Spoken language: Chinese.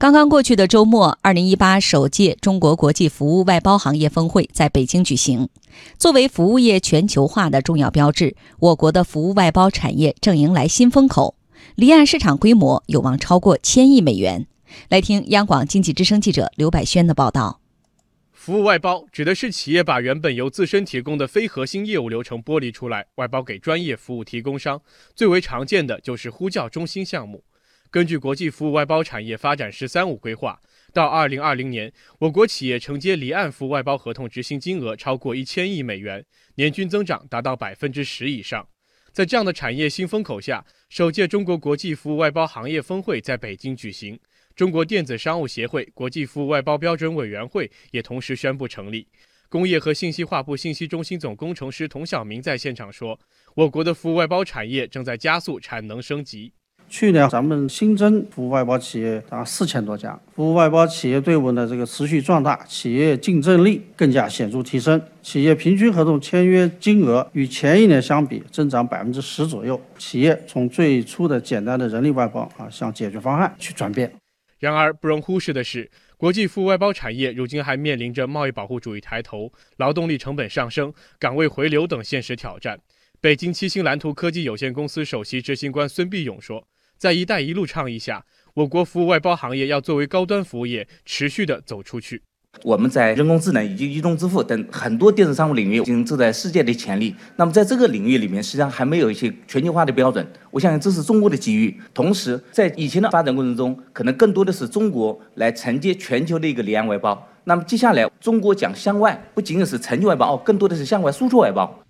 刚刚过去的周末，二零一八首届中国国际服务外包行业峰会在北京举行。作为服务业全球化的重要标志，我国的服务外包产业正迎来新风口，离岸市场规模有望超过千亿美元。来听央广经济之声记者刘百轩的报道。服务外包指的是企业把原本由自身提供的非核心业务流程剥离出来，外包给专业服务提供商。最为常见的就是呼叫中心项目。根据国际服务外包产业发展“十三五”规划，到二零二零年，我国企业承接离岸服务外包合同执行金额超过一千亿美元，年均增长达到百分之十以上。在这样的产业新风口下，首届中国国际服务外包行业峰会在北京举行。中国电子商务协会国际服务外包标准委员会也同时宣布成立。工业和信息化部信息中心总工程师童晓明在现场说：“我国的服务外包产业正在加速产能升级。”去年咱们新增服务外包企业达四千多家，服务外包企业队伍的这个持续壮大，企业竞争力更加显著提升，企业平均合同签约金额与前一年相比增长百分之十左右，企业从最初的简单的人力外包啊向解决方案去转变。然而不容忽视的是，国际服务外包产业如今还面临着贸易保护主义抬头、劳动力成本上升、岗位回流等现实挑战。北京七星蓝图科技有限公司首席执行官孙必勇说。在“一带一路”倡议下，我国服务外包行业要作为高端服务业，持续的走出去。我们在人工智能以及移动支付等很多电子商务领域，已经走在世界的前列。那么在这个领域里面，实际上还没有一些全球化的标准。我相信这是中国的机遇。同时，在以前的发展过程中，可能更多的是中国来承接全球的一个离岸外包。那么接下来，中国讲向外，不仅仅是成就外包，哦，更多的是向外输出外包。